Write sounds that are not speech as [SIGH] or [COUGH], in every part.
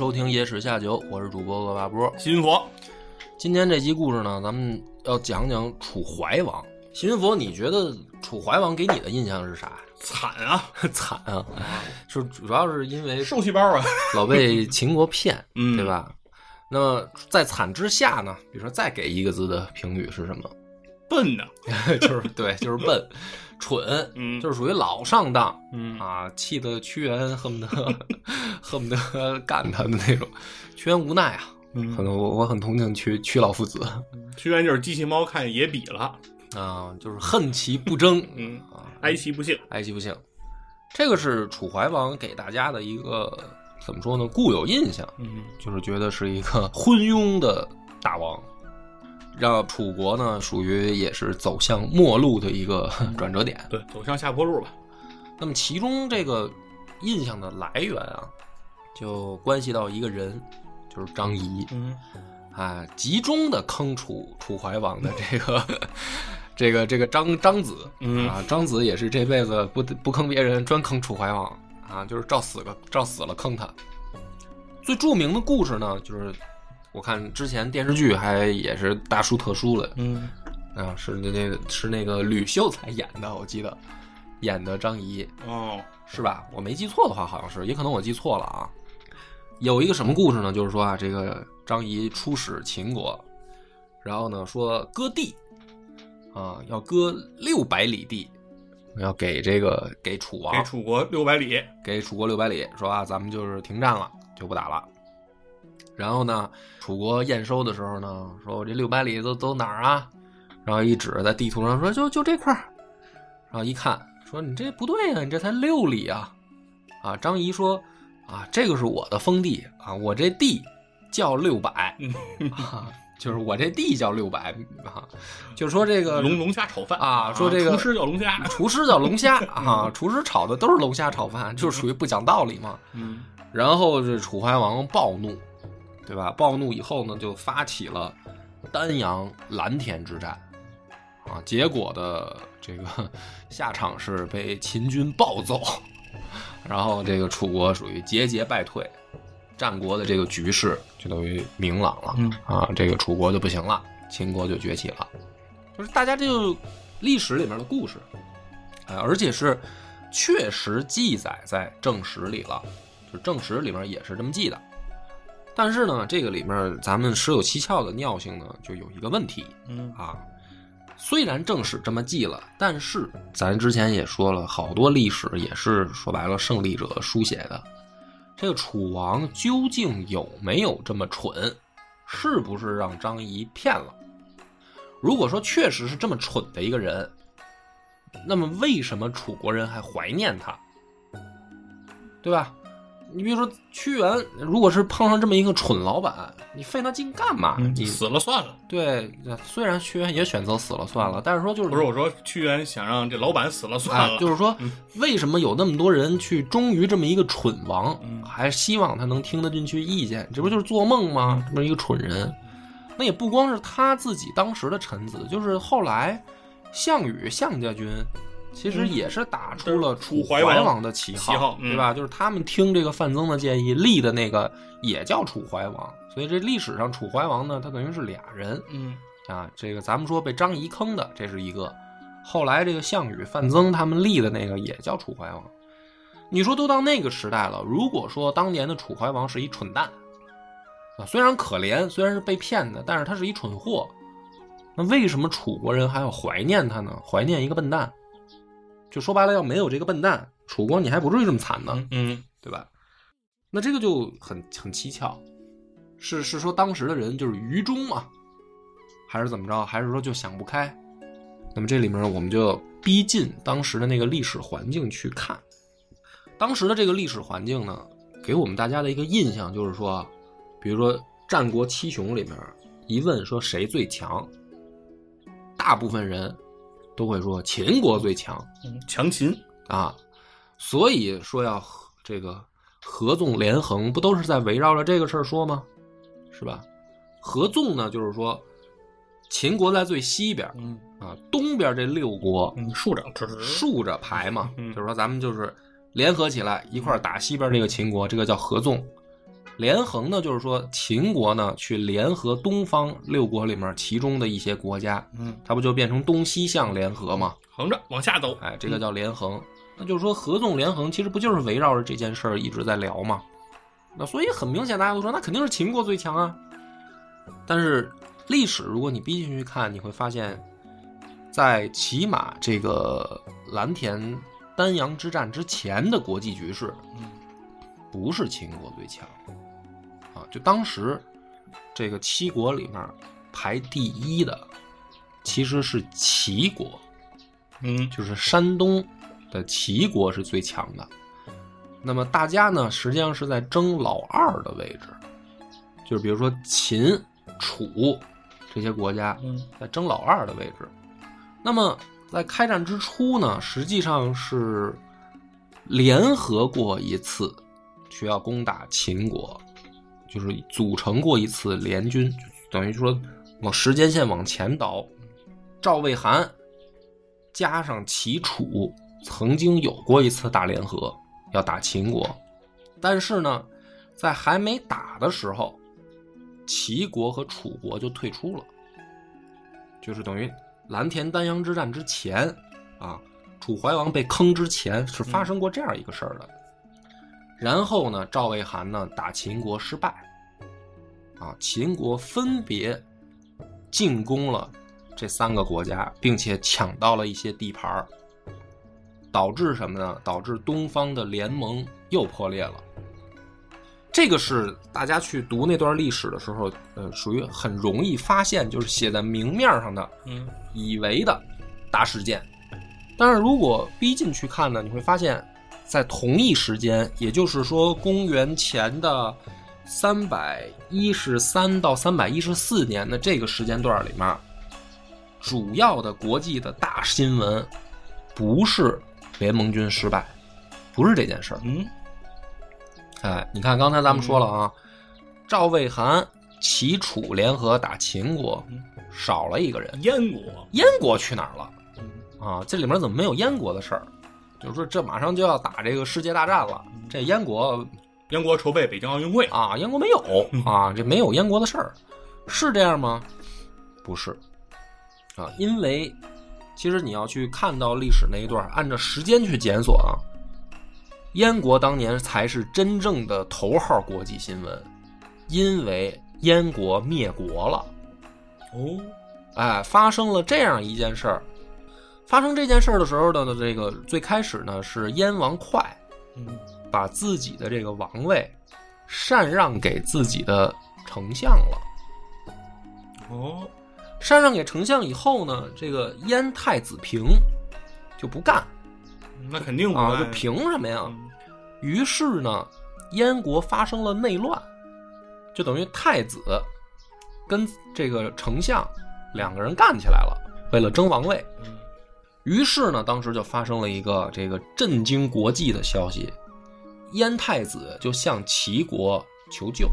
收听《野史下酒》，我是主播恶霸波。新佛，今天这集故事呢，咱们要讲讲楚怀王。新佛，你觉得楚怀王给你的印象是啥？惨啊，[LAUGHS] 惨啊！[LAUGHS] 是主要是因为受气包啊，[LAUGHS] 老被秦国骗，嗯对吧？那么在惨之下呢，比如说再给一个字的评语是什么？笨呐，就是对，就是笨、蠢，嗯就是属于老上当嗯啊，气得屈原恨不得 [LAUGHS] 恨不得干他的那种。屈原无奈啊，嗯可能我我很同情屈屈老夫子屈原就是机器猫看野比了，啊，就是恨其不争嗯，啊，哀其不幸，哀其不幸。这个是楚怀王给大家的一个怎么说呢？固有印象，嗯就是觉得是一个昏庸的大王，让楚国呢属于也是走向末路的一个 [LAUGHS] 转折点。对，走向下坡路吧，那么其中这个印象的来源啊，就关系到一个人，就是张仪。嗯。啊，集中的坑楚楚怀王的这个 [LAUGHS] 这个这个张张子。嗯。啊，张子也是这辈子不不坑别人，专坑楚怀王。啊，就是照死个照死了坑他。最著名的故事呢，就是我看之前电视剧还也是大书特书了嗯啊，是那那个是那个吕秀才演的，我记得演的张仪。哦，是吧？我没记错的话，好像是，也可能我记错了啊。有一个什么故事呢？就是说啊，这个张仪出使秦国，然后呢说割地，啊，要割六百里地，要给这个给楚王给楚国六百里，给楚国六百里，说啊，咱们就是停战了，就不打了。然后呢，楚国验收的时候呢，说我这六百里都都哪儿啊？然后一指在地图上说就就这块儿，然后一看说你这不对呀、你这才六里啊！啊，张仪说啊，这个是我的封地啊，我这地叫六百嗯，啊，就是我这地叫六百啊，就是说这个龙龙虾炒饭啊说这个厨师叫龙虾，[LAUGHS] 厨师叫龙虾 [LAUGHS] 啊，厨师炒的都是龙虾炒饭，就是属于不讲道理嘛。嗯然后这楚怀王暴怒，对吧？暴怒以后呢，就发起了丹阳蓝田之战，啊，结果的这个 [LAUGHS] 下场是被秦军暴揍，[LAUGHS] 然后这个楚国属于节节败退，战国的这个局势就等于明朗了，嗯啊，这个楚国就不行了，秦国就崛起了，就是大家这就历史里面的故事，啊，而且是确实记载在正史里了。就是正史里面也是这么记的。但是呢，这个里面咱们十有七窍的尿性呢，就有一个问题嗯啊。虽然正史这么记了，但是咱之前也说了，好多历史也是说白了胜利者书写的。这个楚王究竟有没有这么蠢？是不是让张仪骗了？如果说确实是这么蠢的一个人，那么为什么楚国人还怀念他？对吧？你比如说屈原，如果是碰上这么一个蠢老板，你费那劲干嘛？嗯，你死了算了。对，虽然屈原也选择死了算了，但是说就是不是我说，屈原想让这老板死了算了，，啊就是说嗯，为什么有那么多人去忠于这么一个蠢王，嗯还希望他能听得进去意见？这不就是做梦吗？这么一个蠢人，那也不光是他自己当时的臣子，就是后来项羽项家军。其实也是打出了楚怀王的旗旗号嗯对吧？就是他们听这个范增的建议立的那个也叫楚怀王，所以这历史上楚怀王呢，他等于是俩人。嗯啊，这个咱们说被张仪坑的，这是一个。后来这个项羽、范增他们立的那个也叫楚怀王。你说都到那个时代了，如果说当年的楚怀王是一蠢蛋，啊，虽然可怜，虽然是被骗的，但是他是一蠢货，那为什么楚国人还要怀念他呢？怀念一个笨蛋？就说白了，要没有这个笨蛋，楚国你还不至于这么惨呢。嗯对吧？那这个就很很蹊跷，是是说当时的人就是愚忠嘛，还是怎么着？还是说就想不开？那么这里面我们就逼近当时的那个历史环境去看。当时的这个历史环境呢，给我们大家的一个印象就是说，比如说战国七雄里面一问说谁最强，大部分人都会说秦国最强嗯强秦，啊，所以说要合这个合纵连横，不都是在围绕着这个事儿说吗？是吧？合纵呢，就是说秦国在最西边嗯啊，东边这六国嗯，竖着竖着排嘛，嗯就是说咱们就是联合起来一块儿打西边这个秦国，这个叫合纵。连横呢，就是说秦国呢去联合东方六国里面其中的一些国家，嗯，它不就变成东西向联合吗？横着往下走，哎，这个叫连横。那就是说合纵连横，其实不就是围绕着这件事儿一直在聊吗？那所以很明显，大家都说那肯定是秦国最强啊。但是历史如果你逼进去看，你会发现，在起码这个蓝田丹阳之战之前的国际局势，嗯不是秦国最强啊。就当时这个七国里面排第一的，其实是齐国。嗯就是山东的齐国是最强的。那么大家呢，实际上是在争老二的位置，就是比如说秦、楚这些国家嗯在争老二的位置。那么在开战之初呢，实际上是联合过一次，去要攻打秦国，就是组成过一次联军，等于说往时间线往前倒，赵魏韩加上齐楚，曾经有过一次大联合，要打秦国，但是呢，在还没打的时候，齐国和楚国就退出了，就是等于蓝田丹阳之战之前啊，楚怀王被坑之前是发生过这样一个事儿的。然后呢，赵魏韩呢打秦国失败，啊，秦国分别进攻了这三个国家，并且抢到了一些地盘儿，导致什么呢？导致东方的联盟又破裂了。这个是大家去读那段历史的时候，呃，属于很容易发现，就是写在明面上的，嗯以为的大事件。但是如果逼近去看呢，你会发现，在同一时间，也就是说公元前的三百一十三到三百一十四年的这个时间段里面，主要的国际的大新闻不是联盟军失败，不是这件事儿。嗯哎，你看刚才咱们说了啊，赵魏韩、齐楚联合打秦国，嗯，少了一个人，燕国，燕国去哪儿了？嗯啊，这里面怎么没有燕国的事儿？就是说，这马上就要打这个世界大战了，这燕国燕国筹备北京奥运会，啊，燕国没有啊，这没有燕国的事儿，是这样吗？不是，啊，因为其实你要去看到历史那一段，按照时间去检索啊，燕国当年才是真正的头号国际新闻，因为燕国灭国了。哦，哎，发生了这样一件事儿。发生这件事儿的时候呢，这个最开始呢是燕王哙嗯。把自己的这个王位禅让给自己的丞相了。哦，禅让给丞相以后呢，这个燕太子平就不干。那肯定不啊，赖就凭什么呀？嗯。于是呢，燕国发生了内乱，就等于太子跟这个丞相两个人干起来了，为了争王位。嗯于是呢，当时就发生了一个这个震惊国际的消息，燕太子就向齐国求救，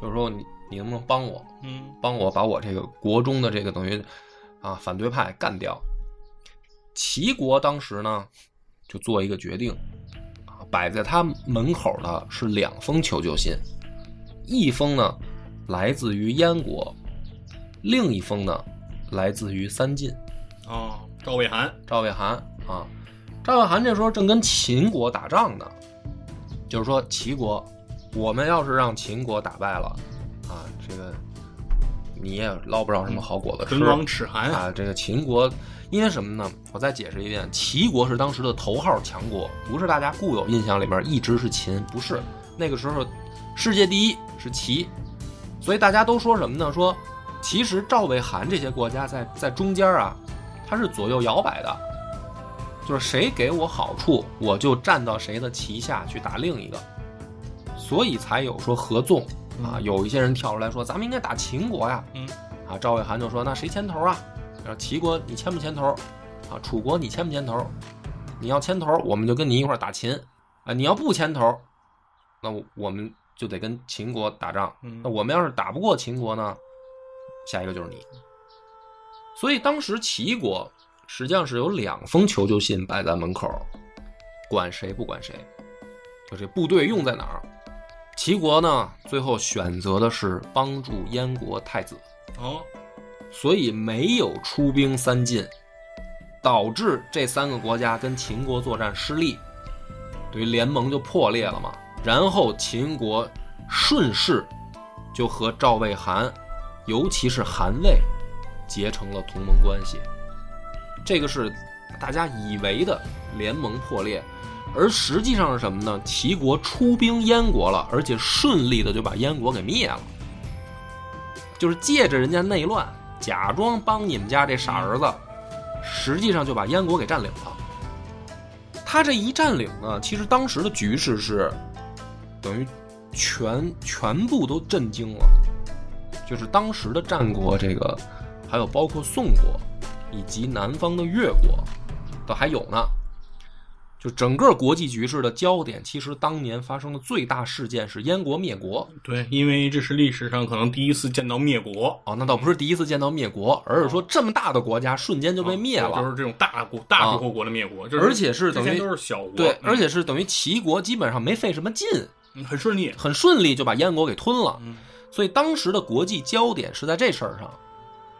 就是说你你能不能帮我，嗯帮我把我这个国中的这个等于啊反对派干掉。齐国当时呢就做一个决定，啊，摆在他门口的是两封求救信，一封呢来自于燕国，另一封呢来自于三晋。哦，赵魏韩，赵魏韩啊，赵魏韩这时候正跟秦国打仗呢，就是说齐国，我们要是让秦国打败了，啊，这个你也捞不着什么好果子吃唇亡齿寒，啊。这个秦国因为什么呢？我再解释一遍，齐国是当时的头号强国，不是大家固有印象里面一直是秦，不是那个时候世界第一是齐，所以大家都说什么呢？说其实赵魏韩这些国家在在中间啊，它是左右摇摆的，就是谁给我好处，我就站到谁的旗下去打另一个。所以才有说合纵啊。有一些人跳出来说，咱们应该打秦国呀。嗯，啊，赵魏韩就说，那谁牵头啊？然后齐国你牵不牵头？啊，楚国你牵不牵头？你要牵头，我们就跟你一块儿打秦啊。你要不牵头，那我们就得跟秦国打仗。嗯那我们要是打不过秦国呢，下一个就是你。所以当时齐国实际上是有两封求救信摆在门口，管谁不管谁，就这部队用在哪儿。齐国呢，最后选择的是帮助燕国太子，哦，所以没有出兵三晋，导致这三个国家跟秦国作战失利，对于联盟就破裂了嘛。然后秦国顺势就和赵魏韩，尤其是韩魏，结成了同盟关系。这个是大家以为的联盟破裂，而实际上是什么呢？齐国出兵燕国了，而且顺利的就把燕国给灭了，就是借着人家内乱，假装帮你们家这傻儿子，实际上就把燕国给占领了。他这一占领呢，其实当时的局势是等于全全部都震惊了，就是当时的战国这个，还有包括宋国以及南方的越国，都还有呢。就整个国际局势的焦点，其实当年发生的最大事件是燕国灭国。对，因为这是历史上可能第一次见到灭国，啊，那倒不是第一次见到灭国，而是说这么大的国家瞬间就被灭了。啊就是这种大国、大诸侯国的灭国，就是而且是等于都是小国，对，嗯而且是等于齐国基本上没费什么劲，嗯很顺利，很顺利就把燕国给吞了。嗯所以当时的国际焦点是在这事儿上，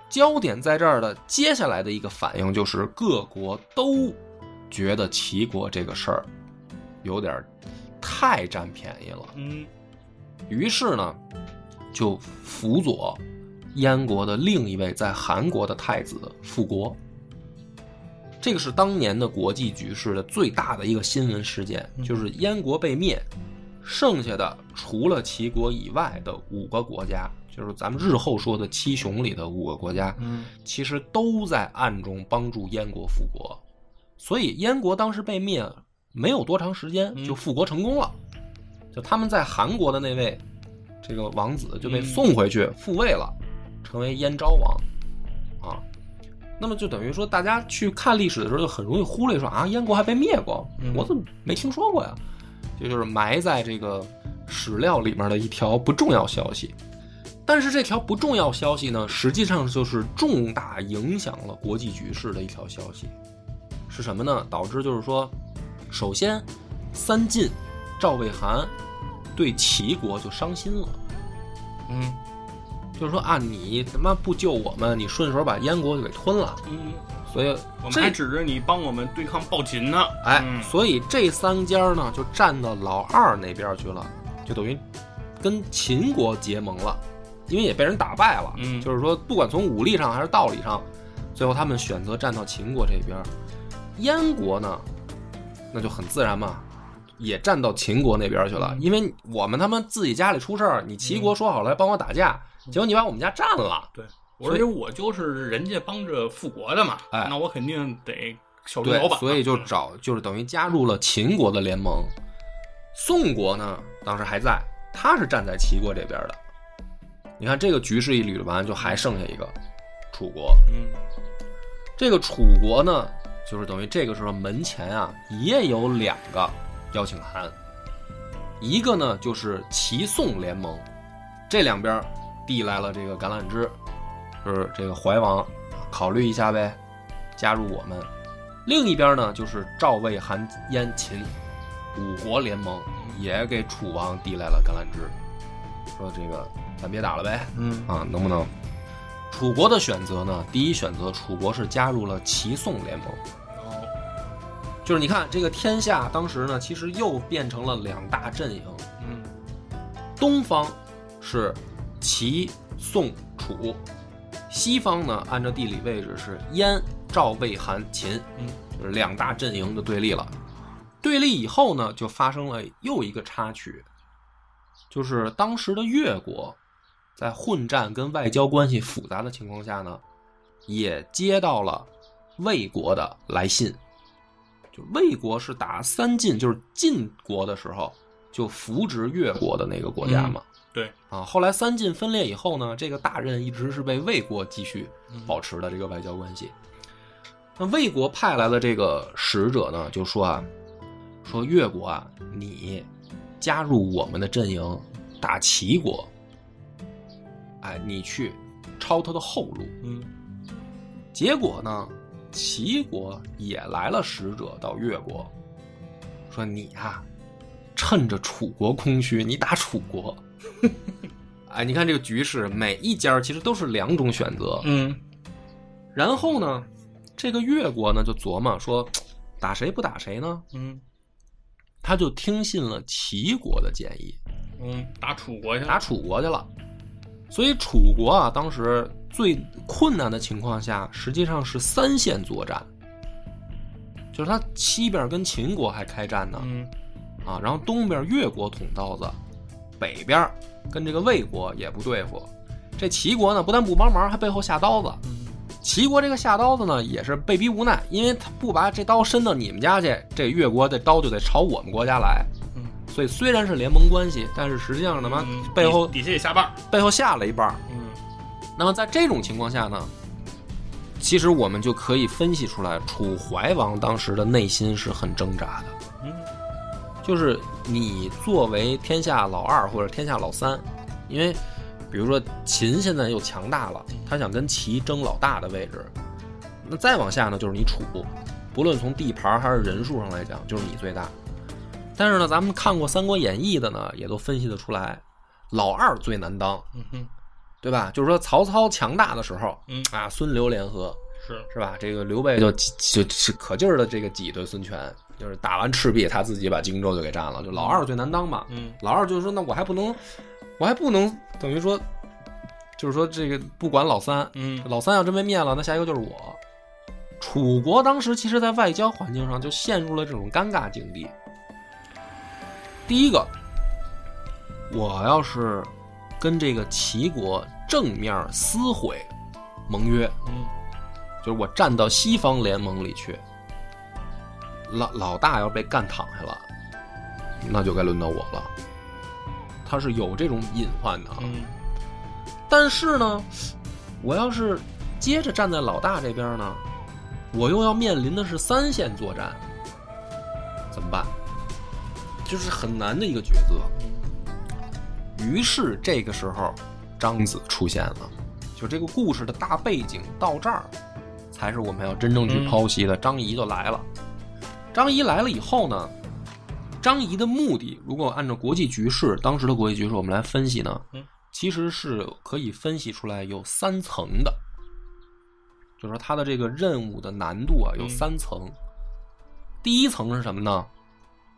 焦点在这儿的。接下来的一个反应就是各国都觉得齐国这个事儿有点太占便宜了，嗯于是呢，就辅佐燕国的另一位在韩国的太子复国。这个是当年的国际局势的最大的一个新闻事件，就是燕国被灭，剩下的除了齐国以外的五个国家，就是咱们日后说的七雄里的五个国家，嗯其实都在暗中帮助燕国复国，所以燕国当时被灭没有多长时间嗯就复国成功了。就他们在韩国的那位这个王子就被嗯送回去复位了，成为燕昭王啊。那么就等于说，大家去看历史的时候，就很容易忽略说啊，燕国还被灭过，嗯我怎么没听说过呀？这就是埋在这个史料里面的一条不重要消息。但是这条不重要消息呢，实际上就是重大影响了国际局势的一条消息，是什么呢？导致就是说，首先三晋赵魏韩对齐国就伤心了，嗯。就是说啊，你他妈不救我们，你顺手把燕国就给吞了，嗯，所以我们这还指着你帮我们对抗暴秦呢，哎，嗯。所以这三家呢就站到老二那边去了，就等于跟秦国结盟了，因为也被人打败了。嗯就是说，不管从武力上还是道理上，最后他们选择站到秦国这边。燕国呢，那就很自然嘛，也站到秦国那边去了，嗯因为我们他妈自己家里出事儿，你齐国说好了来帮我打架，结果你把我们家占了。对，所以而且我就是人家帮着复国的嘛，哎那我肯定得小刘对老，板，所以就找就是等于加入了秦国的联盟。宋国呢，当时还在，他是站在齐国这边的。你看这个局势一捋完，就还剩下一个楚国。嗯这个楚国呢，就是等于这个时候门前啊也有两个邀请函，一个呢就是齐宋联盟，这两边递来了这个橄榄枝，就是这个怀王考虑一下呗，加入我们。另一边呢就是赵魏韩燕秦五国联盟，也给楚王递来了橄榄枝，说这个咱别打了呗，嗯啊，能不能？楚国的选择呢？第一选择，楚国是加入了齐宋联盟，哦就是你看这个天下当时呢，其实又变成了两大阵营，嗯东方是齐宋楚，西方呢按照地理位置是燕赵魏韩秦，嗯，就是两大阵营的对立了。对立以后呢，就发生了又一个插曲，就是当时的越国在混战跟外交关系复杂的情况下呢，也接到了魏国的来信。就魏国是打三晋，就是晋国的时候就扶植越国的那个国家嘛。对啊，后来三晋分裂以后呢，这个大任一直是被魏国继续保持的这个外交关系。那魏国派来的这个使者呢，就说啊，说越国啊，你加入我们的阵营，打齐国，哎，你去抄他的后路。嗯结果呢，齐国也来了使者到越国，说你啊、趁着楚国空虚，你打楚国。[LAUGHS] 哎，你看这个局势，每一家其实都是两种选择。嗯然后呢，这个越国呢就琢磨说，打谁不打谁呢？嗯他就听信了齐国的建议，嗯，打楚国去了，打楚国去了。所以楚国啊，当时最困难的情况下，实际上是三线作战，就是他西边跟秦国还开战呢，嗯啊，然后东边越国捅刀子，北边跟这个魏国也不对付。这齐国呢，不但不帮忙，还背后下刀子。嗯齐国这个下刀子呢，也是被逼无奈，因为他不把这刀伸到你们家去，这越国的刀就得朝我们国家来。嗯，所以虽然是联盟关系，但是实际上他妈嗯背后底底下也下绊儿，背后下了一半儿。嗯那么在这种情况下呢，其实我们就可以分析出来，楚怀王当时的内心是很挣扎的。嗯就是你作为天下老二或者天下老三，因为比如说秦现在又强大了，他想跟齐争老大的位置，那再往下呢就是你楚，不论从地盘还是人数上来讲，就是你最大。但是呢，咱们看过《三国演义》的呢，也都分析得出来，老二最难当，嗯哼，对吧？就是说曹操强大的时候，嗯啊，孙刘联合，是是吧？这个刘备就就就可劲儿的这个挤兑孙权，就是打完赤壁，他自己把荆州就给占了，就老二最难当嘛。嗯老二就是说，那我还不能，我还不能等于说，就是说这个不管老三，嗯老三要真被灭了，那下一个就是我。楚国当时其实，在外交环境上就陷入了这种尴尬境地。第一个，我要是跟这个齐国正面撕毁盟约，嗯就是我站到西方联盟里去，老老大要被干躺下了，那就该轮到我了。他是有这种隐患的啊。嗯但是呢，我要是接着站在老大这边呢，我又要面临的是三线作战，怎么办？就是很难的一个抉择。于是这个时候，张子出现了。就这个故事的大背景到这儿，才是我们要真正去剖析的。张仪就来了。张仪来了以后呢，张仪的目的，如果按照国际局势，当时的国际局势，我们来分析呢，嗯其实是可以分析出来有三层的，就是说他的这个任务的难度啊有嗯三层。第一层是什么呢？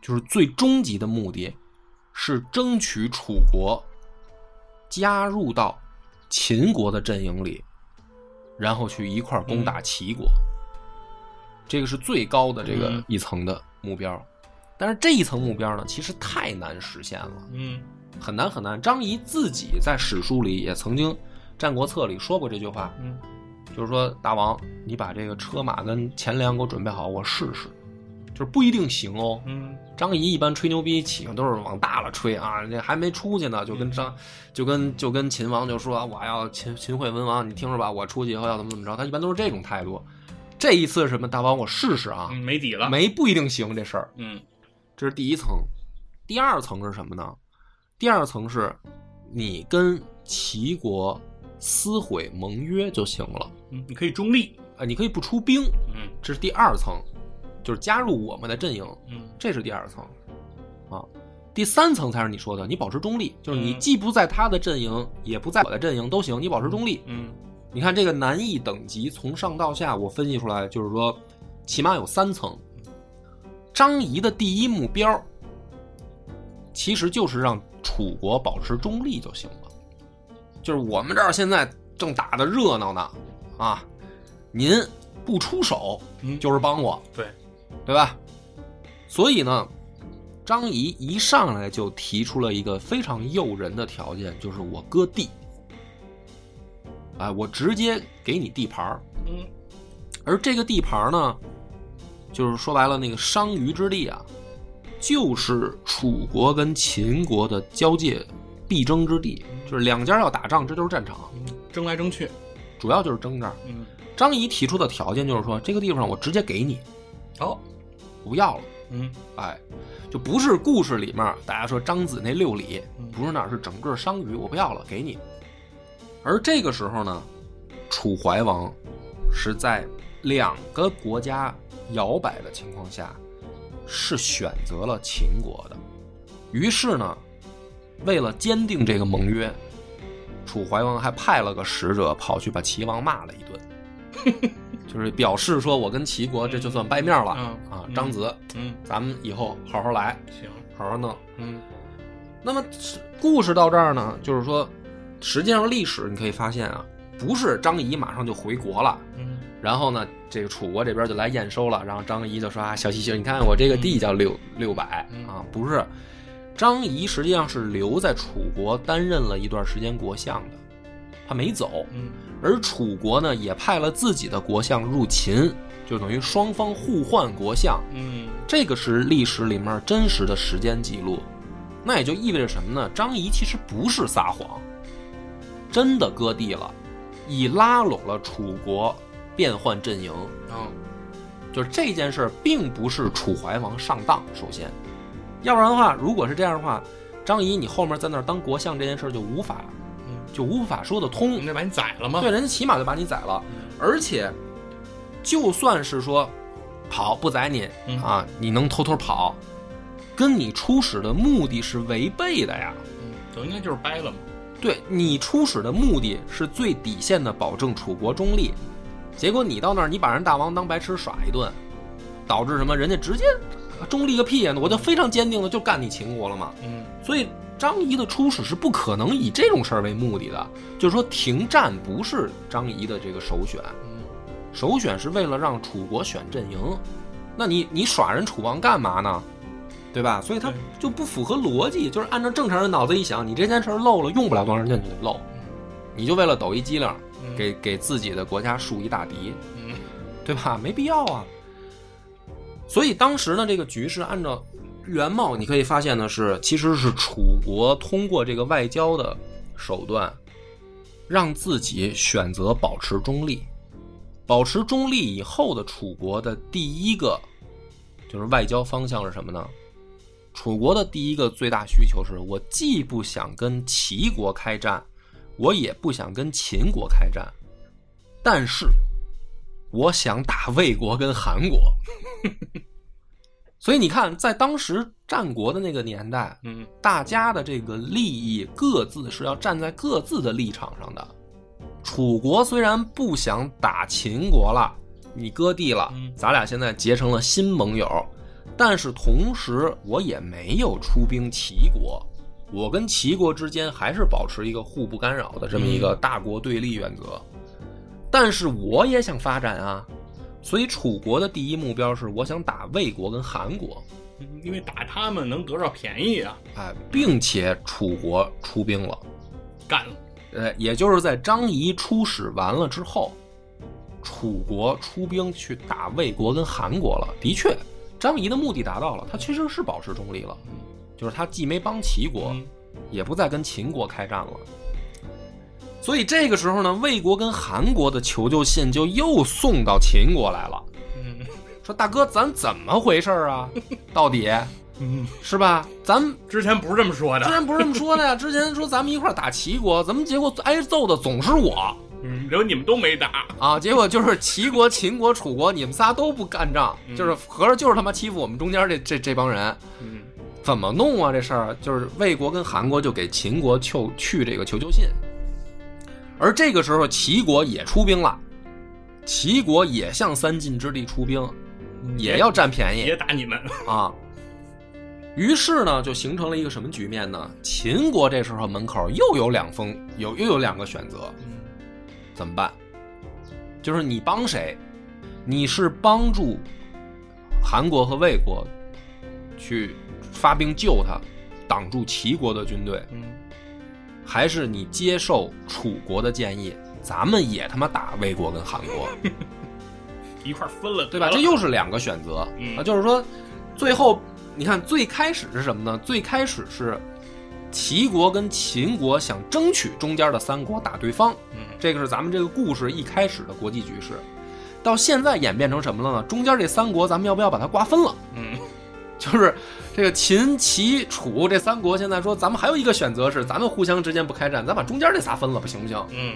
就是最终极的目的是争取楚国加入到秦国的阵营里，然后去一块儿攻打齐国。这个是最高的这个嗯一层的目标。但是这一层目标呢，其实太难实现了。嗯很难很难。张仪自己在史书里也曾经，《战国策》里说过这句话，嗯就是说大王，你把这个车马跟钱粮给我准备好，我试试。就是不一定行哦。嗯。张仪一般吹牛逼起都是往大了吹啊，这还没出去呢，就跟张，就跟就跟秦王就说我要秦秦惠文王，你听着吧，我出去以后要怎么怎么着，他一般都是这种态度。这一次是什么？大王，我试试啊，嗯，没底了，没不一定行这事儿。嗯。这是第一层，第二层是什么呢？第二层是，你跟齐国撕毁盟约就行了，嗯，你可以中立，啊，你可以不出兵，嗯。这是第二层，就是加入我们的阵营，嗯这是第二层，啊，第三层才是你说的，你保持中立，就是你嗯既不在他的阵营，也不在我的阵营都行，你保持中立。嗯你看这个难易等级从上到下，我分析出来就是说，起码有三层。张仪的第一目标，其实就是让楚国保持中立就行了。就是我们这儿现在正打的热闹呢，啊，您不出手嗯，就是帮我，对，对吧？所以呢，张仪一上来就提出了一个非常诱人的条件，就是我割地，哎，我直接给你地盘儿。嗯。而这个地盘儿呢，就是说白了，那个商於之地啊，就是楚国跟秦国的交界必争之地，就是两家要打仗，这就是战场，嗯争来争去，主要就是争这儿。嗯，张仪提出的条件就是说，这个地方我直接给你，哦，不要了。嗯哎，就不是故事里面大家说张子那六里嗯，不是那儿，是整个商于，我不要了，给你。而这个时候呢，楚怀王是在两个国家摇摆的情况下，是选择了秦国的。于是呢，为了坚定这个盟约，楚怀王还派了个使者跑去把齐王骂了一顿，[LAUGHS] 就是表示说我跟齐国这就算掰面了、嗯啊，嗯张子。嗯，咱们以后好好来，行，好好弄。嗯那么故事到这儿呢，就是说，实际上历史你可以发现啊，不是张仪马上就回国了，嗯然后呢，这个楚国这边就来验收了，然后张仪就说啊，小西西，你看我这个地叫六、六百嗯啊，不是，张仪实际上是留在楚国担任了一段时间国相的，他没走，嗯而楚国呢也派了自己的国相入秦，就等于双方互换国相，嗯这个是历史里面真实的时间记录，那也就意味着什么呢？张仪其实不是撒谎，真的割地了，以拉拢了楚国变换阵营。嗯就是这件事并不是楚怀王上当，首先，要不然的话，如果是这样的话，张仪你后面在那儿当国相这件事就无法嗯，就无法说得通人家把你宰了吗？对，人家起码就把你宰了，而且就算是说好不宰你嗯啊，你能偷偷跑，跟你出使的目的是违背的呀。嗯，等应该就是掰了嘛。对你出使的目的是最底线的保证楚国中立，结果你到那儿，你把人大王当白痴耍一顿，导致什么？人家直接中立个屁呀！我就非常坚定的就干你秦国了嘛。嗯所以张仪的出使是不可能以这种事儿为目的的，就是说停战不是张仪的这个首选，嗯首选是为了让楚国选阵营。那你你耍人楚王干嘛呢？对吧？所以他就不符合逻辑，就是按照正常人脑子一想，你这件事儿漏了，用不了多长时间就得漏，你就为了抖一机灵，嗯给给自己的国家树一大敌，嗯对吧？没必要啊。所以当时呢，这个局势按照原貌，你可以发现的是，其实是楚国通过这个外交的手段，让自己选择保持中立。保持中立以后的楚国的第一个就是外交方向是什么呢？楚国的第一个最大需求是我既不想跟齐国开战，我也不想跟秦国开战，但是我想打魏国跟韩国。所以你看，在当时战国的那个年代，嗯大家的这个利益各自是要站在各自的立场上的。楚国虽然不想打秦国了，你割地了嗯，咱俩现在结成了新盟友，但是同时我也没有出兵齐国，我跟齐国之间还是保持一个互不干扰的这么一个大国对立原则。但是我也想发展啊，所以楚国的第一目标是我想打魏国跟韩国。嗯，因为打他们能得到便宜啊，哎，并且楚国出兵了，干了。呃，也就是在张仪出使完了之后，楚国出兵去打魏国跟韩国了。的确，张仪的目的达到了，他其实是保持中立了，就是他既没帮齐国，嗯也不再跟秦国开战了。所以这个时候呢，魏国跟韩国的求救信就又送到秦国来了，嗯说大哥，咱怎么回事啊？[LAUGHS] 到底嗯，是吧？咱之前不是这么说的。之前不是这么说的呀，之前说咱们一块儿打齐国，怎么结果挨揍的总是我嗯，然后你们都没打。啊？结果就是齐国、秦国、楚国，你们仨都不干仗，嗯就是合着就是他妈欺负我们中间这这这帮人，嗯怎么弄啊？这事儿就是魏国跟韩国就给秦国求去这个求救信，而这个时候齐国也出兵了，齐国也向三晋之地出兵，也要占便宜也打你们。啊。于是呢，就形成了一个什么局面呢？秦国这时候门口又有两封，有又有两个选择，怎么办？就是你帮谁？你是帮助韩国和魏国去发兵救他，挡住齐国的军队，嗯还是你接受楚国的建议，咱们也他妈打魏国跟韩国，[LAUGHS] 一块儿分了，对吧？这又是两个选择嗯啊，就是说，最后你看最开始是什么呢？最开始是齐国跟秦国想争取中间的三国打对方，嗯这个是咱们这个故事一开始的国际局势。到现在演变成什么了呢？中间这三国，咱们要不要把它瓜分了？嗯就是这个秦、齐、楚这三国，现在说咱们还有一个选择是，咱们互相之间不开战，咱把中间这仨分了，不行不行？嗯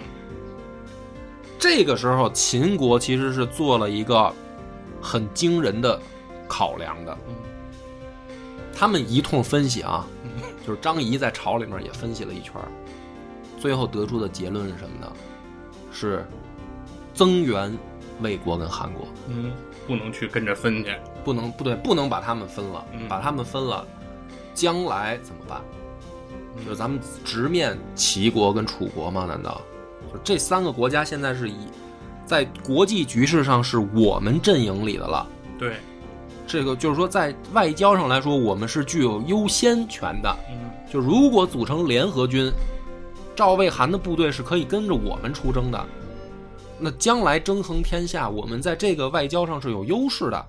这个时候，秦国其实是做了一个很惊人的考量的。嗯他们一通分析啊，嗯就是张仪在朝里面也分析了一圈，最后得出的结论是什么呢？是增援魏国跟韩国，嗯，不能去跟着分去。不能不对，不能把他们分了，嗯把他们分了，将来怎么办？嗯就是咱们直面齐国跟楚国吗？难道就这三个国家现在是以在国际局势上是我们阵营里的了？对，这个就是说，在外交上来说，我们是具有优先权的。嗯就如果组成联合军，赵魏韩的部队是可以跟着我们出征的。那将来争衡天下，我们在这个外交上是有优势的。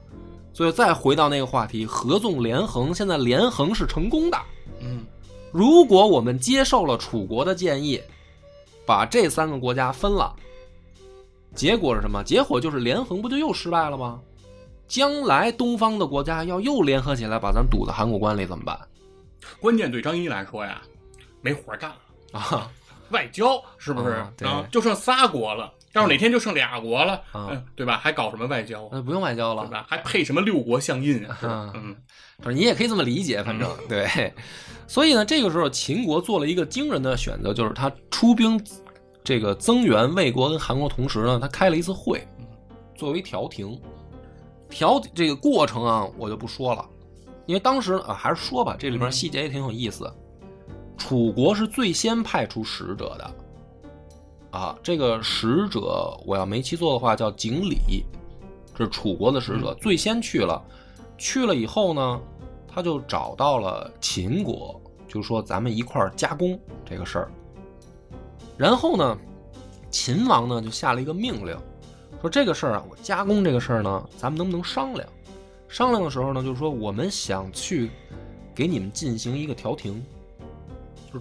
所以再回到那个话题，合纵连横，现在连横是成功的。嗯如果我们接受了楚国的建议，把这三个国家分了，结果是什么？结果就是连横不就又失败了吗？将来东方的国家要又联合起来把咱堵在函谷关里怎么办关键对张仪来说呀，没活干了。啊？外交是不是啊对就剩仨国了。要是哪天就剩俩国了，对吧？还搞什么外交啊？那不用外交了，对吧？还配什么六国相印啊嗯反正你也可以这么理解，反正、对。所以呢，这个时候秦国做了一个惊人的选择，就是他出兵这个增援魏国跟韩国，同时呢，他开了一次会，作为调停。调这个过程啊，我就不说了，因为当时啊，还是说吧，这里边细节也挺有意思。楚国是最先派出使者的，啊，这个使者我要没记错的话叫景礼，这是楚国的使者，最先去了。去了以后呢，他就找到了秦国，就说咱们一块儿加工这个事儿。然后呢，秦王呢就下了一个命令，说这个事儿啊，我加工这个事儿呢，咱们能不能商量？商量的时候呢，就是说我们想去给你们进行一个调停，就是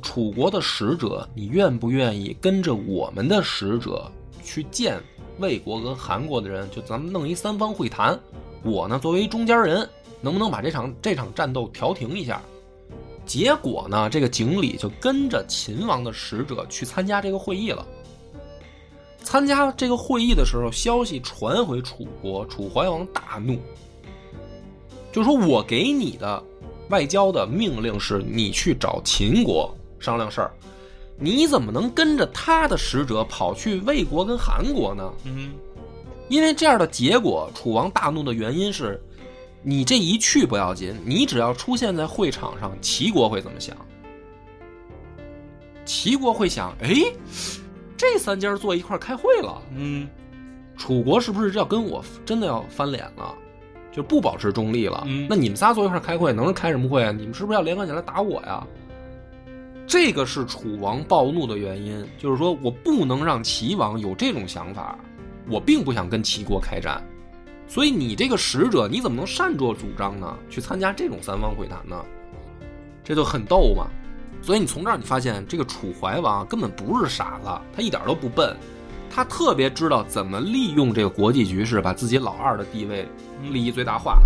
楚国的使者，你愿不愿意跟着我们的使者去见魏国跟韩国的人？就咱们弄一三方会谈，我呢作为中间人，能不能把这场这场战斗调停一下？结果呢，这个景鲤就跟着秦王的使者去参加这个会议了。参加这个会议的时候，消息传回楚国，楚怀王大怒，就说我给你的外交的命令是你去找秦国商量事儿，你怎么能跟着他的使者跑去魏国跟韩国呢？嗯因为这样的结果，楚王大怒的原因是，你这一去不要紧，你只要出现在会场上，齐国会怎么想？齐国会想，哎，这三家坐一块开会了，嗯楚国是不是要跟我真的要翻脸了？就不保持中立了？嗯那你们仨坐一块开会，能是开什么会啊？你们是不是要联合起来打我呀？这个是楚王暴怒的原因，就是说我不能让齐王有这种想法，我并不想跟齐国开战，所以你这个使者你怎么能擅作主张呢？去参加这种三方会谈呢？这就很逗嘛。所以你从这儿你发现，这个楚怀王根本不是傻子，他一点都不笨，他特别知道怎么利用这个国际局势，把自己老二的地位利益最大化。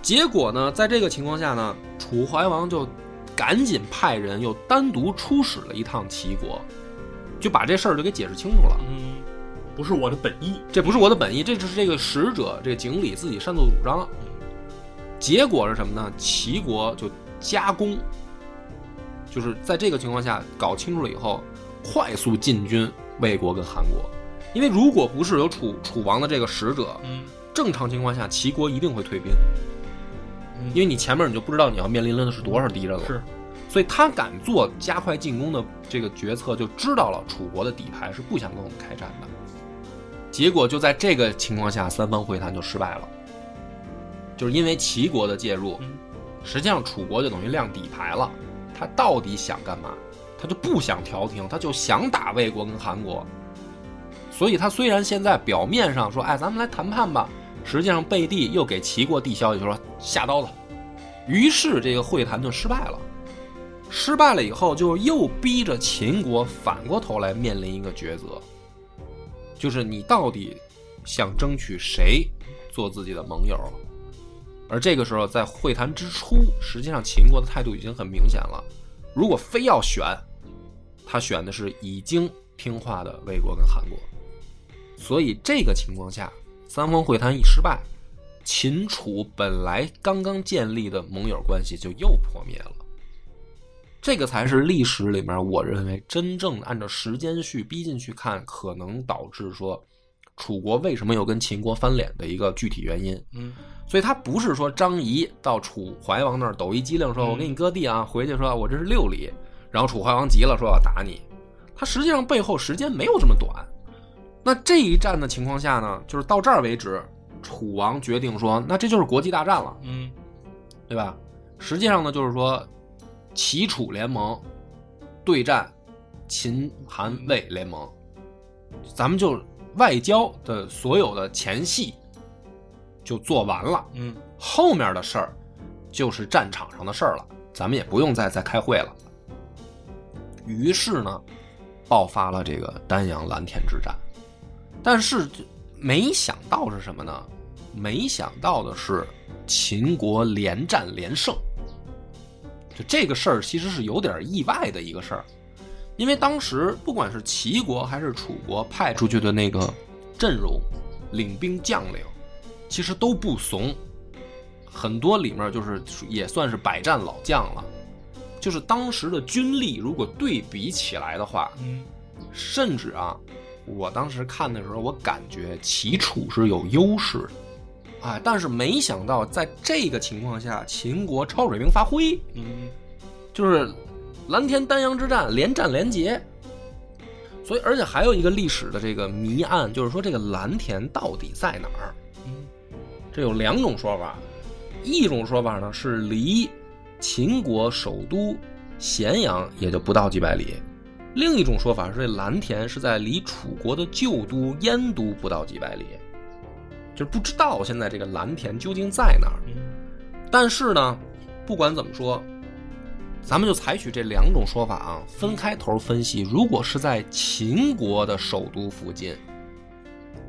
结果呢，在这个情况下呢，楚怀王就赶紧派人又单独出使了一趟齐国，就把这事儿就给解释清楚了。嗯，不是我的本意。这不是我的本意，这只是这个使者这个景礼自己擅作主张。结果是什么呢？齐国就加攻，就是在这个情况下搞清楚了以后，快速进军魏国跟韩国。因为如果不是有楚楚王的这个使者，嗯正常情况下齐国一定会退兵，嗯因为你前面你就不知道你要面临的是多少敌人了。是，所以他敢做加快进攻的这个决策，就知道了楚国的底牌是不想跟我们开战的。结果就在这个情况下，三方会谈就失败了，就是因为齐国的介入，嗯实际上楚国就等于亮底牌了。他到底想干嘛？他就不想调停，他就想打魏国跟韩国。所以他虽然现在表面上说，哎，咱们来谈判吧，实际上贝蒂又给齐国递消息，就说下刀子，于是这个会谈就失败了。失败了以后，就又逼着秦国反过头来面临一个抉择，就是你到底想争取谁做自己的盟友？而这个时候，在会谈之初，实际上秦国的态度已经很明显了。如果非要选，他选的是已经听话的魏国跟韩国。所以这个情况下，三方会谈一失败，秦楚本来刚刚建立的盟友关系就又破灭了。这个才是历史里面我认为真正按照时间序逼进去看，可能导致说楚国为什么又跟秦国翻脸的一个具体原因。嗯，所以他不是说张仪到楚怀王那儿抖一机灵，说我给你割地啊，回去说我这是六里，然后楚怀王急了说要打你。他实际上背后时间没有这么短。那这一战的情况下呢，就是到这儿为止，楚王决定说，那这就是国际大战了，嗯，对吧？实际上呢，就是说齐楚联盟对战秦韩魏联盟，咱们就外交的所有的前戏就做完了。嗯，后面的事儿就是战场上的事儿了，咱们也不用再再开会了。于是呢，爆发了这个丹阳蓝田之战。但是没想到是什么呢？没想到的是秦国连战连胜。就这个事儿其实是有点意外的一个事儿，因为当时不管是齐国还是楚国派出去的那个阵容、领兵将领，其实都不怂，很多里面就是也算是百战老将了。就是当时的军力如果对比起来的话，嗯，甚至啊，我当时看的时候，我感觉齐楚是有优势的，哎，但是没想到在这个情况下，秦国超水平发挥，嗯，就是蓝田丹阳之战连战连捷。所以，而且还有一个历史的这个谜案，就是说这个蓝田到底在哪儿？嗯，这有两种说法，一种说法呢是离秦国首都咸阳也就不到几百里，另一种说法是这蓝田是在离楚国的旧都燕都不到几百里，就是不知道现在这个蓝田究竟在哪儿。嗯，但是呢，不管怎么说，咱们就采取这两种说法啊，分开头分析。如果是在秦国的首都附近，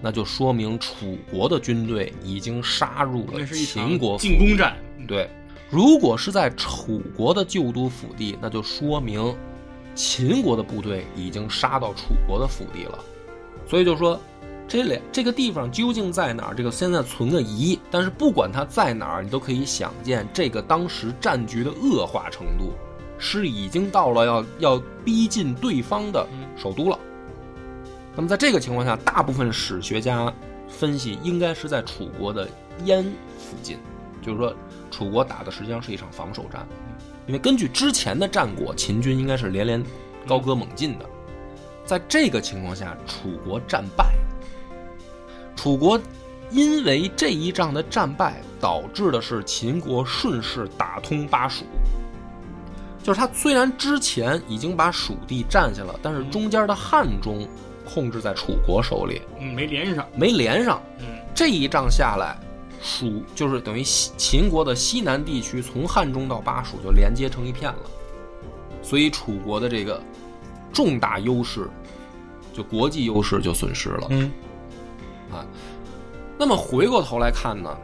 那就说明楚国的军队已经杀入了秦国进攻战。对，如果是在楚国的旧都腹地，那就说明秦国的部队已经杀到楚国的腹地了。所以就说这两这个地方究竟在哪儿？这个现在存个疑。但是不管它在哪儿，你都可以想见这个当时战局的恶化程度，是已经到了要要逼近对方的首都了。那么在这个情况下，大部分史学家分析应该是在楚国的燕附近，就是说楚国打的实际上是一场防守战，因为根据之前的战果，秦军应该是连连高歌猛进的。在这个情况下，楚国战败，楚国因为这一仗的战败，导致的是秦国顺势打通巴蜀。就是他虽然之前已经把蜀地占下了，但是中间的汉中控制在楚国手里，嗯，没连上。没连上。嗯，这一仗下来，蜀就是等于西秦国的西南地区，从汉中到巴蜀就连接成一片了，所以楚国的这个重大优势，就国际优势就损失了。嗯，啊那么回过头来看呢，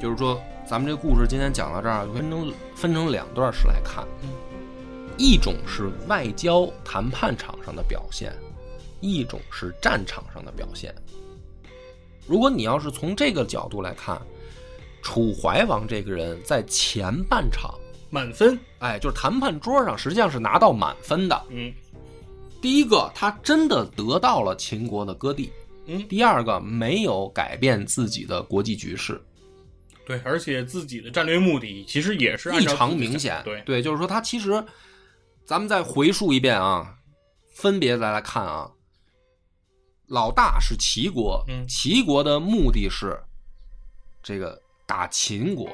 就是说咱们这故事今天讲到这儿，分成分成两段式来看。一种是外交谈判场上的表现，一种是战场上的表现。如果你要是从这个角度来看，楚怀王这个人在前半场，满分。哎，就是谈判桌上实际上是拿到满分的。嗯第一个，他真的得到了秦国的割地；嗯，第二个，没有改变自己的国际局势，对，而且自己的战略目的其实也是按异常明显。对，对，就是说他其实，咱们再回述一遍啊，分别再来看啊。老大是齐国，嗯齐国的目的是这个打秦国，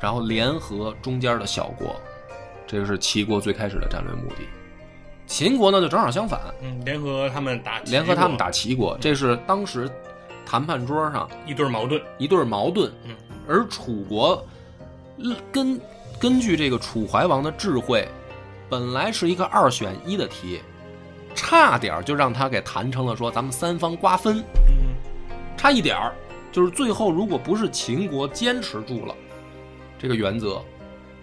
然后联合中间的小国，这个是齐国最开始的战略目的。秦国呢就正好相反，嗯，联合他们打联合他们打齐国，这是当时谈判桌上一对矛盾。一对矛盾。嗯，而楚国根根据这个楚怀王的智慧，本来是一个二选一的题，差点就让他给谈成了说咱们三方瓜分，嗯。差一点儿，就是最后如果不是秦国坚持住了这个原则，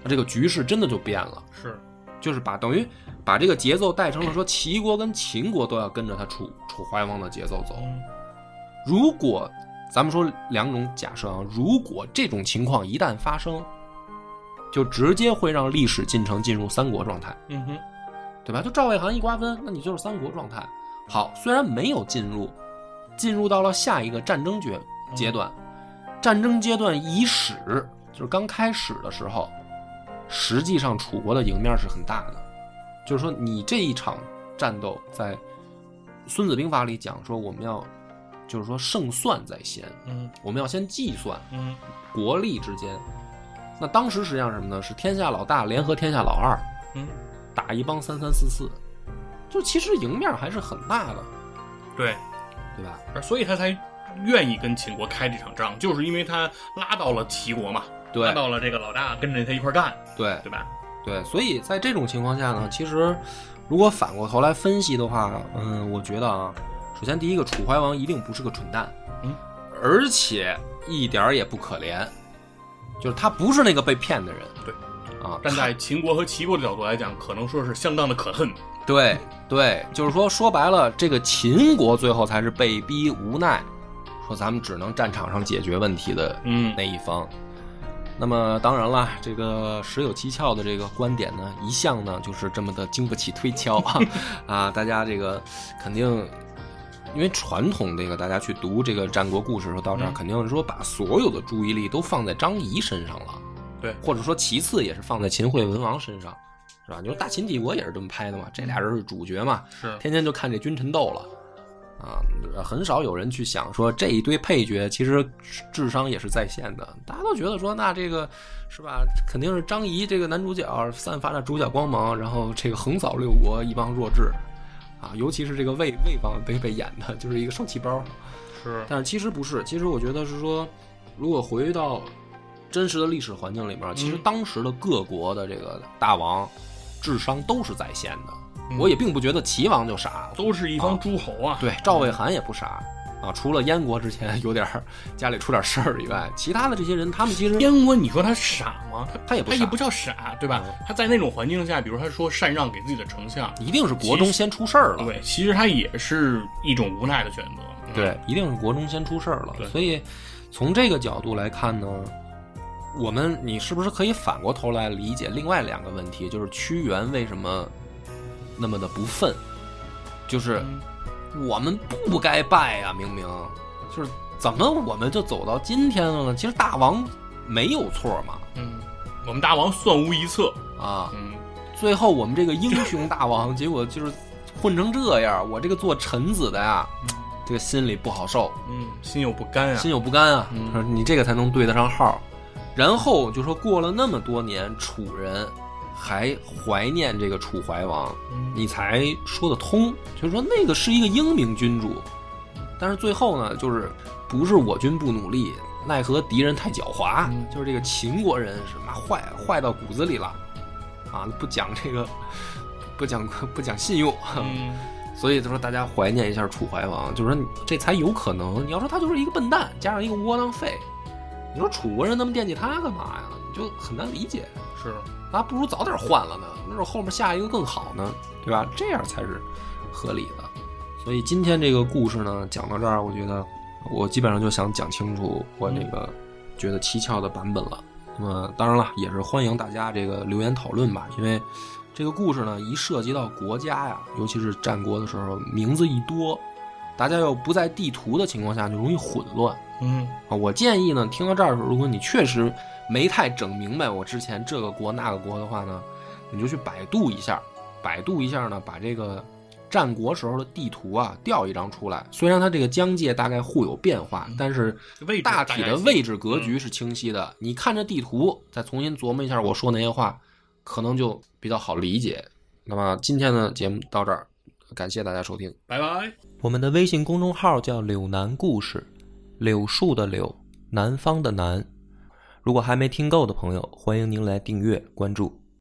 那这个局势真的就变了，是，就是把等于把这个节奏带成了说齐国跟秦国都要跟着他楚楚怀王的节奏走。嗯。如果咱们说两种假设啊，如果这种情况一旦发生，就直接会让历史进程进入三国状态，嗯哼，对吧？就赵魏韩一瓜分，那你就是三国状态。好，虽然没有进入，进入到了下一个战争阶阶段，战争阶段伊始，就是刚开始的时候，实际上楚国的赢面是很大的。就是说，你这一场战斗，在《孙子兵法》里讲说，我们要，就是说胜算在先，嗯我们要先计算嗯国力之间。那当时实际上是什么呢？是天下老大联合天下老二，嗯，打一帮三三四四，就其实赢面还是很大的，对，对吧？所以他才愿意跟秦国开这场仗，就是因为他拉到了齐国嘛，拉到了这个老大跟着他一块儿干，对。对吧？对，所以在这种情况下呢，其实如果反过头来分析的话，嗯，我觉得啊，首先第一个，楚怀王一定不是个蠢蛋，嗯，而且一点儿也不可怜，就是他不是那个被骗的人，对，啊，站在秦国和齐国的角度来讲，可能说是相当的可恨。对对，就是说说白了，这个秦国最后才是被逼无奈，说咱们只能战场上解决问题的嗯那一方。那么当然了，这个实有蹊跷的这个观点呢，一向呢就是这么的经不起推敲啊 [LAUGHS] 啊！大家这个肯定，因为传统这个大家去读这个战国故事的时候，到这儿嗯肯定是说把所有的注意力都放在张仪身上了，对或者说其次也是放在秦惠文王身上，是吧？你说大秦帝国也是这么拍的嘛，这俩人是主角嘛，是天天就看这君臣斗了。啊，很少有人去想说这一堆配角其实智商也是在线的，大家都觉得说那这个是吧，肯定是张仪这个男主角散发着主角光芒，然后这个横扫六国一帮弱智，啊，尤其是这个魏魏王被被演的就是一个受气包，是，但是其实不是，其实我觉得是说，如果回到真实的历史环境里面，其实嗯当时的各国的这个大王智商都是在线的，嗯我也并不觉得齐王就傻，都是一方诸侯啊。对，赵魏韩也不傻啊，除了燕国之前有点儿家里出点事儿以外，其他的这些人，他们其实燕国，你说他傻吗？他他也不他也不叫傻，对吧嗯？他在那种环境下，比如他说禅让给自己的丞相，一定是国中先出事儿了，对，其实他也是一种无奈的选择。嗯对，一定是国中先出事儿了对。所以从这个角度来看呢，我们你是不是可以反过头来理解另外两个问题？就是屈原为什么那么的不忿？就是嗯我们不该败呀、明明就是怎么我们就走到今天了呢？其实大王没有错嘛，嗯，我们大王算无一策。啊，嗯，最后我们这个英雄大王，[LAUGHS] 结果就是混成这样，我这个做臣子的呀，这个心里不好受。嗯，心有不甘啊。心有不甘啊，嗯说你这个才能对得上号。然后就说过了那么多年，楚人还怀念这个楚怀王，嗯你才说得通。就是说那个是一个英明君主，但是最后呢，就是不是我军不努力，奈何敌人太狡猾，嗯就是这个秦国人是妈坏坏到骨子里了，啊，不讲这个，[LAUGHS] 不讲不讲信用，嗯，所以他说大家怀念一下楚怀王，就是说这才有可能。你要说他就是一个笨蛋，加上一个窝囊废，你说楚国人那么惦记他干嘛呀？你就很难理解。是，那不如早点换了呢，没准后面下一个更好呢，对吧？这样才是合理的。所以今天这个故事呢，讲到这儿，我觉得我基本上就想讲清楚我这个觉得蹊跷的版本了。那么当然了，也是欢迎大家这个留言讨论吧，因为这个故事呢，一涉及到国家呀，尤其是战国的时候，名字一多，大家又不在地图的情况下，就容易混乱。嗯啊，我建议呢，听到这儿的时候，如果你确实没太整明白我之前这个国那个国的话呢，你就去百度一下，百度一下呢，把这个战国时候的地图啊调一张出来。虽然它这个疆界大概互有变化，但是大体的位置格局是清晰的。你看着地图，再重新琢磨一下我说那些话，可能就比较好理解。那么今天的节目到这儿，感谢大家收听。拜拜。我们的微信公众号叫“柳南故事”，柳树的柳，南方的南。如果还没听够的朋友，欢迎您来订阅关注。